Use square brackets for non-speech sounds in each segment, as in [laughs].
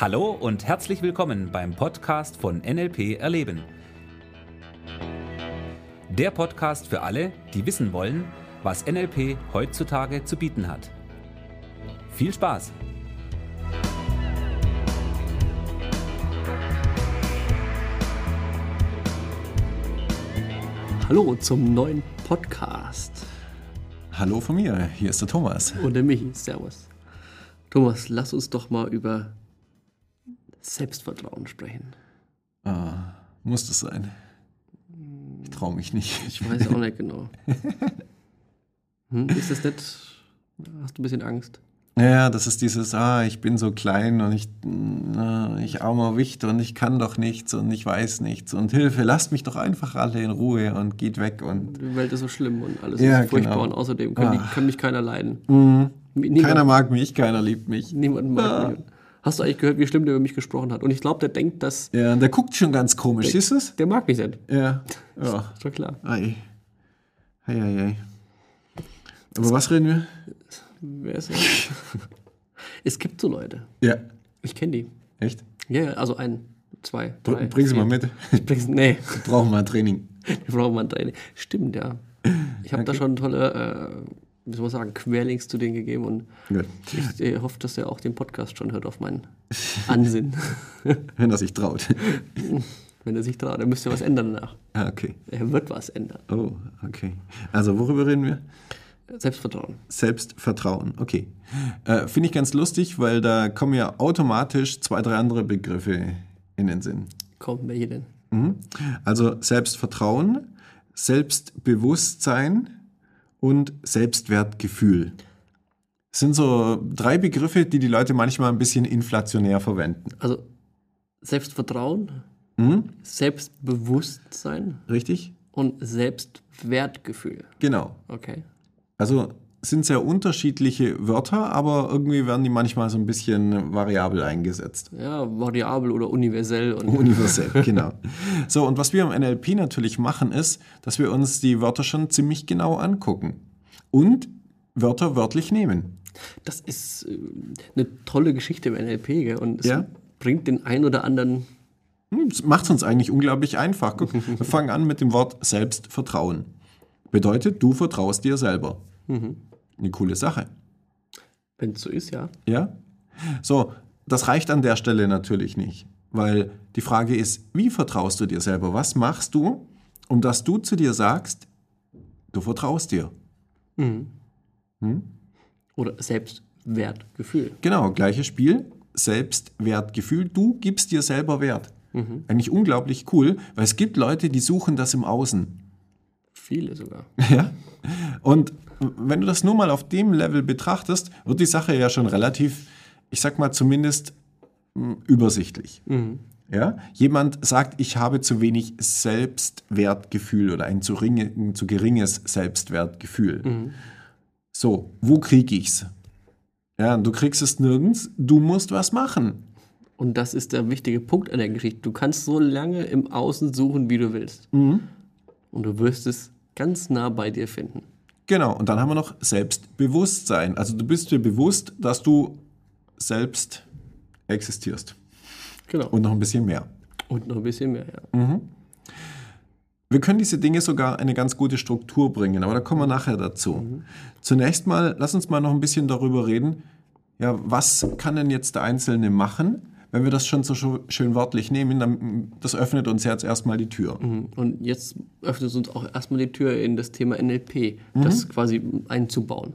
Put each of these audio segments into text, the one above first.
Hallo und herzlich willkommen beim Podcast von NLP Erleben. Der Podcast für alle, die wissen wollen, was NLP heutzutage zu bieten hat. Viel Spaß! Hallo zum neuen Podcast. Hallo von mir, hier ist der Thomas. Und der Michi, servus. Thomas, lass uns doch mal über Selbstvertrauen sprechen. Ah, muss das sein? Ich traue mich nicht. Ich weiß auch nicht genau. [laughs] Hm, ist das nicht, hast du ein bisschen Angst? Ja, das ist dieses, ah, ich bin so klein und ich, na, ich armer Wicht und ich kann doch nichts und ich weiß nichts und Hilfe, lasst mich doch einfach alle in Ruhe und geht weg und. Die Welt ist so schlimm und alles Ja, ist furchtbar genau. und außerdem können, die, Ah. kann mich keiner leiden. Mhm. Niemand, Keiner mag mich, keiner liebt mich. niemand mag Ah. mich. Hast du eigentlich gehört, wie schlimm der über mich gesprochen hat? Und ich glaube, der denkt, dass Ja, und der guckt schon ganz komisch, siehst du es? der mag mich nicht. Ja. [laughs] Ja. Ist doch klar. Ei. Ei, ei, ei. Aber was reden wir? Wer ist [laughs] es gibt so Leute. Ja. Ich kenne die. Echt? Ja, also ein, zwei, drei. Bring sie mal mit. Bring's, nee, [laughs] Wir brauchen mal ein Training. wir brauchen mal ein Training. Stimmt, ja. Ich habe da schon tolle, äh, soll man sagen, Querlinks zu denen gegeben und Gut. ich äh, hoffe, dass er auch den Podcast schon hört auf meinen Ansinn. [laughs] Wenn er sich traut. Wenn er sich traut, er müsste was ändern danach. Ah, okay. Er wird was ändern. Oh, okay. Also worüber reden wir? Selbstvertrauen. Selbstvertrauen, okay. Äh, Finde ich ganz lustig, weil da kommen ja automatisch zwei, drei andere Begriffe in den Sinn. Kommt welche denn? Mhm. Also Selbstvertrauen, Selbstbewusstsein und Selbstwertgefühl. Das sind so drei Begriffe, die die Leute manchmal ein bisschen inflationär verwenden. Also Selbstvertrauen, Mhm. Selbstbewusstsein Richtig? und Selbstwertgefühl. Genau. Okay. Also sind sehr unterschiedliche Wörter, aber irgendwie werden die manchmal so ein bisschen variabel eingesetzt. Ja, variabel oder universell und Universell, [laughs] genau. So, und was wir im NLP natürlich machen, ist, dass wir uns die Wörter schon ziemlich genau angucken und Wörter wörtlich nehmen. Das ist äh, eine tolle Geschichte im NLP, gell? Und es Ja. bringt den ein oder anderen. Hm, macht es uns eigentlich unglaublich einfach. Guck, wir [laughs] fangen an mit dem Wort Selbstvertrauen. Bedeutet, du vertraust dir selber. Eine coole Sache. Wenn es so ist, ja. Ja? So, das reicht an der Stelle natürlich nicht, weil die Frage ist, wie vertraust du dir selber? Was machst du, um dass du zu dir sagst, du vertraust dir? Oder Selbstwertgefühl. Genau, gleiches Spiel, Selbstwertgefühl. Du gibst dir selber Wert. Eigentlich unglaublich cool, weil es gibt Leute, die suchen das im Außen. Viele sogar. [laughs] Ja? Und wenn du das nur mal auf dem Level betrachtest, wird die Sache ja schon relativ, ich sag mal zumindest mh, übersichtlich. Ja? Jemand sagt, ich habe zu wenig Selbstwertgefühl oder ein zu, ringe, ein zu geringes Selbstwertgefühl. So, wo krieg ich's? Ja, du kriegst es nirgends, du musst was machen. Und das ist der wichtige Punkt an der Geschichte. Du kannst so lange im Außen suchen, wie du willst. Mhm. Und du wirst es ganz nah bei dir finden. Genau, und dann haben wir noch Selbstbewusstsein. Also du bist dir bewusst, dass du selbst existierst. Genau. Und noch ein bisschen mehr. Und noch ein bisschen mehr, ja. Wir können diese Dinge sogar eine ganz gute Struktur bringen, aber da kommen wir nachher dazu. Zunächst mal, lass uns mal noch ein bisschen darüber reden, ja, was kann denn jetzt der Einzelne machen, wenn wir das schon so schön wörtlich nehmen, dann, das öffnet uns jetzt erstmal die Tür. Und jetzt öffnet es uns auch erstmal die Tür in das Thema NLP, das quasi einzubauen.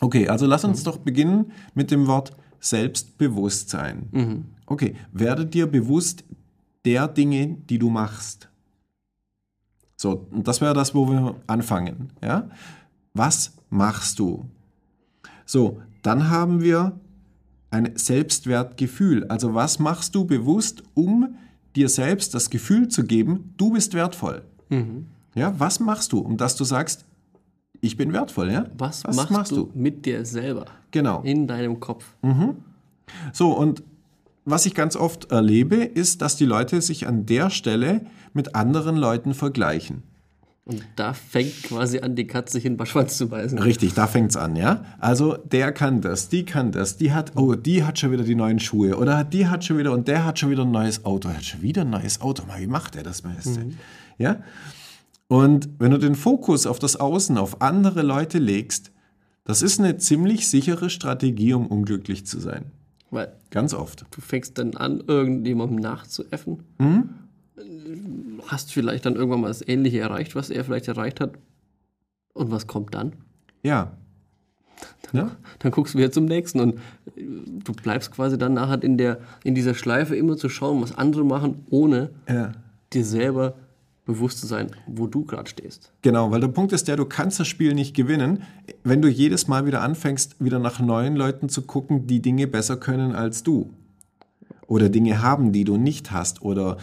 Okay, also lass uns doch beginnen mit dem Wort Selbstbewusstsein. Okay, werde dir bewusst der Dinge, die du machst. So, und das wäre das, wo wir anfangen. Ja? Was machst du? So, dann haben wir ein Selbstwertgefühl. Also was machst du bewusst, um dir selbst das Gefühl zu geben, du bist wertvoll? Ja, was machst du, um dass du sagst, ich bin wertvoll? Ja? Was, machst, du, mit dir selber? Genau. In deinem Kopf. So, und was ich ganz oft erlebe, ist, dass die Leute sich an der Stelle mit anderen Leuten vergleichen. Und da fängt quasi an, die Katze sich in den Schwanz zu beißen. Richtig, da fängt's an, ja. Also der kann das, die kann das, die hat, oh, die hat schon wieder die neuen Schuhe oder die hat schon wieder und der hat schon wieder ein neues Auto, er hat schon wieder ein neues Auto. Mal, wie macht er das Beste? Ja. Und wenn du den Fokus auf das Außen, auf andere Leute legst, das ist eine ziemlich sichere Strategie, um unglücklich zu sein. Weil Ganz oft. du fängst dann an, irgendjemandem nachzuäffen. Hast vielleicht dann irgendwann mal das Ähnliche erreicht, was er vielleicht erreicht hat. Und was kommt dann? Ja. Ja? Dann guckst du wieder zum nächsten und äh, du bleibst quasi dann nachher in, der, in dieser Schleife immer zu schauen, was andere machen, ohne ja. dir selber bewusst zu sein, wo du gerade stehst. Genau, weil der Punkt ist der, du kannst das Spiel nicht gewinnen, wenn du jedes Mal wieder anfängst, wieder nach neuen Leuten zu gucken, die Dinge besser können als du. Oder Dinge haben, die du nicht hast. Oder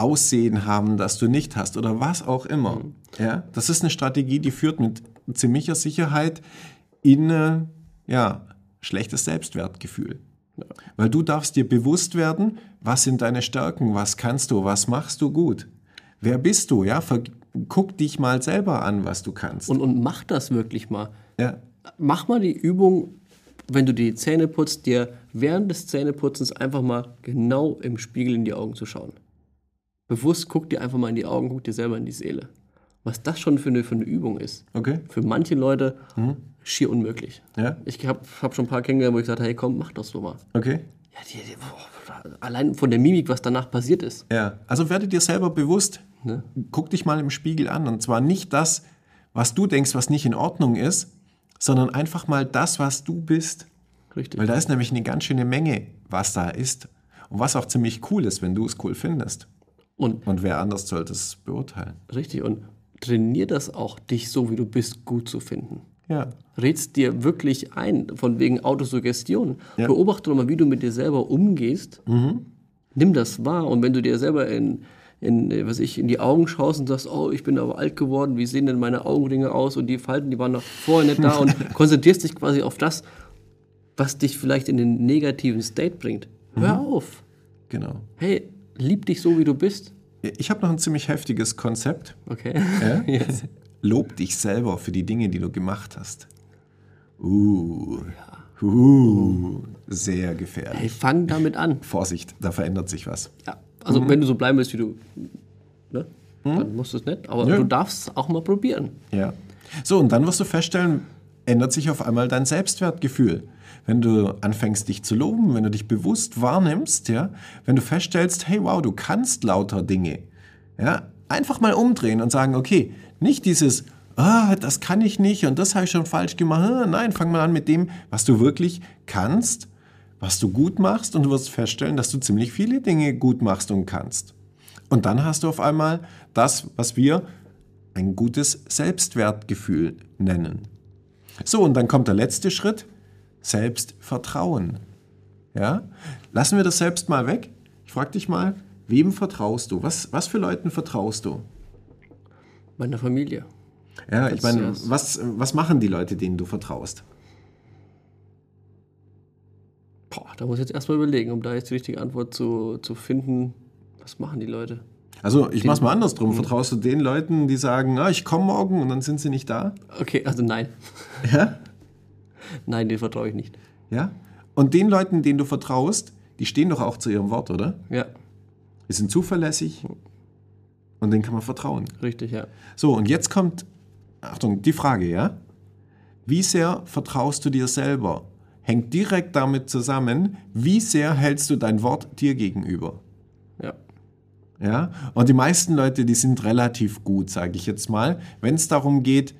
Aussehen haben, das du nicht hast. Oder was auch immer. Ja, das ist eine Strategie, die führt mit ziemlicher Sicherheit in äh, ja, schlechtes Selbstwertgefühl. Weil du darfst dir bewusst werden, was sind deine Stärken, was kannst du, was machst du gut. Wer bist du? Ja, Ver guck dich mal selber an, was du kannst. Und, und mach das wirklich mal. ja, Mach mal die Übung, wenn du die Zähne putzt, dir während des Zähneputzens einfach mal genau im Spiegel in die Augen zu schauen. Bewusst guck dir einfach mal in die Augen, guck dir selber in die Seele. Was das schon für eine, für eine Übung ist. okay. Für manche Leute schier unmöglich. Ja, Ich habe hab schon ein paar kennengelernt, wo ich gesagt habe, hey komm, mach das so mal. okay. Ja, die, die, boah, allein von der Mimik, was danach passiert ist. Ja, also werde dir selber bewusst. Ne? Guck dich mal im Spiegel an. Und zwar nicht das, was du denkst, was nicht in Ordnung ist, sondern einfach mal das, was du bist. Richtig. Weil da ist nämlich eine ganz schöne Menge, was da ist. Und was auch ziemlich cool ist, wenn du es cool findest. Und Und wer anders sollte es beurteilen. richtig, und trainier das auch, dich so wie du bist, gut zu finden. Ja, Redst dir wirklich ein, von wegen Autosuggestion. Ja. Beobachte doch mal, wie du mit dir selber umgehst. Nimm das wahr. Und wenn du dir selber in, in, was ich, in die Augen schaust und sagst, oh, ich bin aber alt geworden, wie sehen denn meine Augenringe aus und die Falten, die waren noch vorher nicht da und [laughs] konzentrierst dich quasi auf das, was dich vielleicht in den negativen State bringt. Hör auf. genau. Hey, lieb dich so, wie du bist. Ich habe noch ein ziemlich heftiges Konzept. Okay. Ja? [laughs] Yes. Lob dich selber für die Dinge, die du gemacht hast. Uh, uh sehr gefährlich. Hey, fang damit an. Vorsicht, da verändert sich was. Ja. Also, wenn du so bleiben willst, wie du, ne? dann musst du es nicht. Aber Ja. du darfst es auch mal probieren. Ja. So, und dann wirst du feststellen, ändert sich auf einmal dein Selbstwertgefühl. Wenn du anfängst, dich zu loben, wenn du dich bewusst wahrnimmst, ja, wenn du feststellst, hey, wow, du kannst lauter Dinge, ja, einfach mal umdrehen und sagen, okay, nicht dieses, ah, das kann ich nicht und das habe ich schon falsch gemacht. Ah, Nein, fang mal an mit dem, was du wirklich kannst, was du gut machst und du wirst feststellen, dass du ziemlich viele Dinge gut machst und kannst. Und dann hast du auf einmal das, was wir ein gutes Selbstwertgefühl nennen. So, und dann kommt der letzte Schritt, Selbstvertrauen. Ja? Lassen wir das selbst mal weg. Ich frage dich mal, wem vertraust du? Was, was für Leuten vertraust du? Meiner Familie. Ja, ich meine, was, was machen die Leute, denen du vertraust? Boah, da muss ich jetzt erstmal überlegen, um da jetzt die richtige Antwort zu, zu finden. Was machen die Leute? Also, ich mach's mal andersrum. Vertraust du den Leuten, die sagen, ah, ich komme morgen und dann sind sie nicht da? Okay, also nein. Ja? Nein, den vertraue ich nicht. Ja? Und den Leuten, denen du vertraust, die stehen doch auch zu ihrem Wort, oder? Ja, Die sind zuverlässig und denen kann man vertrauen. richtig, ja. So, und jetzt kommt, Achtung, die Frage, ja? Wie sehr vertraust du dir selber? Hängt direkt damit zusammen, wie sehr hältst du dein Wort dir gegenüber? Ja. Ja? Und die meisten Leute, die sind relativ gut, sage ich jetzt mal. Wenn es darum geht,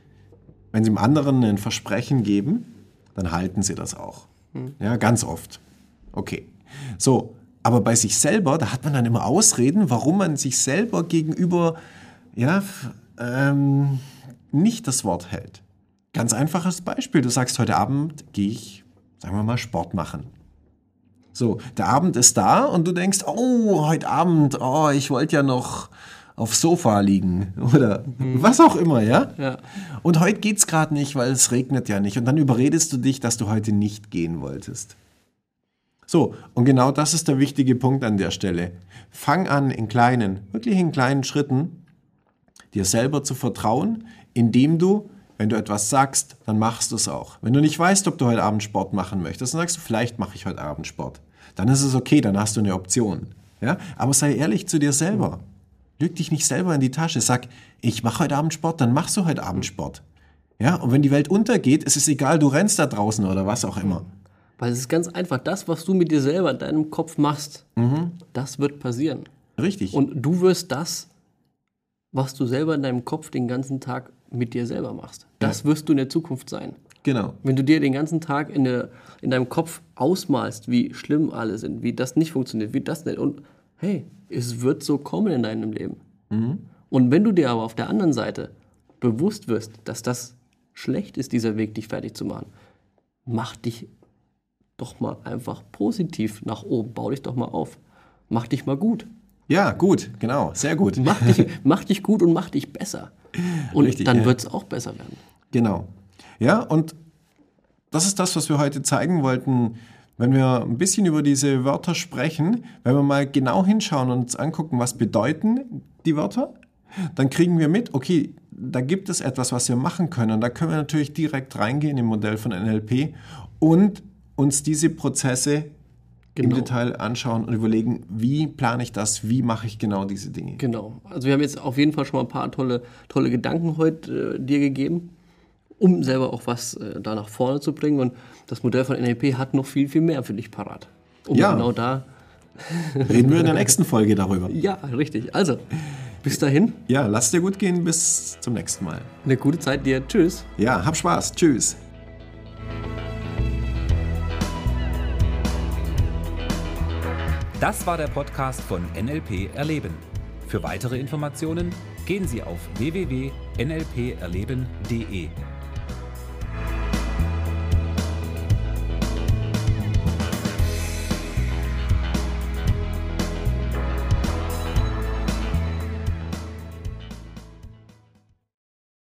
wenn sie dem anderen ein Versprechen geben, dann halten sie das auch. Ja, ganz oft. Okay. So, aber bei sich selber, da hat man dann immer Ausreden, warum man sich selber gegenüber ja, ähm, nicht das Wort hält. Ganz einfaches Beispiel. Du sagst, heute Abend gehe ich, sagen wir mal, Sport machen. So, der Abend ist da und du denkst, oh, heute Abend, oh, ich wollte ja noch aufs Sofa liegen [laughs] oder was auch immer, ja? Ja. Und heute geht's gerade nicht, weil es regnet ja nicht. Und dann überredest du dich, dass du heute nicht gehen wolltest. So, und genau das ist der wichtige Punkt an der Stelle. Fang an in kleinen, wirklich in kleinen Schritten dir selber zu vertrauen, indem du, wenn du etwas sagst, dann machst du es auch. Wenn du nicht weißt, ob du heute Abend Sport machen möchtest, dann sagst du, vielleicht mache ich heute Abend Sport. Dann ist es okay, dann hast du eine Option. Ja? Aber sei ehrlich zu dir selber. Lüg dich nicht selber in die Tasche. Sag, ich mache heute Abend Sport, dann machst du heute Abend Sport. Ja? Und wenn die Welt untergeht, ist es egal, du rennst da draußen oder was auch immer. Weil es ist ganz einfach, das, was du mit dir selber in deinem Kopf machst, das wird passieren. Richtig. Und du wirst das, was du selber in deinem Kopf den ganzen Tag mit dir selber machst. Das wirst du in der Zukunft sein. genau. Wenn du dir den ganzen Tag in, der, in deinem Kopf ausmalst, wie schlimm alle sind, wie das nicht funktioniert, wie das nicht. Und hey, es wird so kommen in deinem Leben. Und wenn du dir aber auf der anderen Seite bewusst wirst, dass das schlecht ist, dieser Weg, dich fertig zu machen, mach dich doch mal einfach positiv nach oben. Bau dich doch mal auf. Mach dich mal gut. Ja, gut, genau, sehr gut. Mach dich, [laughs] mach dich gut und mach dich besser. Und Richtig, dann ja. wird es auch besser werden. Genau. Ja, und das ist das, was wir heute zeigen wollten. Wenn wir ein bisschen über diese Wörter sprechen, wenn wir mal genau hinschauen und uns angucken, was bedeuten die Wörter, dann kriegen wir mit, okay, da gibt es etwas, was wir machen können. Da können wir natürlich direkt reingehen im Modell von NLP und uns diese Prozesse im Genau. Detail anschauen und überlegen, wie plane ich das, wie mache ich genau diese Dinge. Genau. Also wir haben jetzt auf jeden Fall schon mal ein paar tolle, tolle Gedanken heute äh, dir gegeben, um selber auch was äh, da nach vorne zu bringen. Und das Modell von NLP hat noch viel, viel mehr für dich parat. Um Ja. genau da. Reden wir in der nächsten Folge darüber. [laughs] Ja, richtig. Also, bis dahin, Ja, lass dir gut gehen, bis zum nächsten Mal. eine gute Zeit dir. Tschüss. Ja, hab Spaß. Tschüss. Das war der Podcast von NLP Erleben. Für weitere Informationen gehen Sie auf www.nlperleben.de.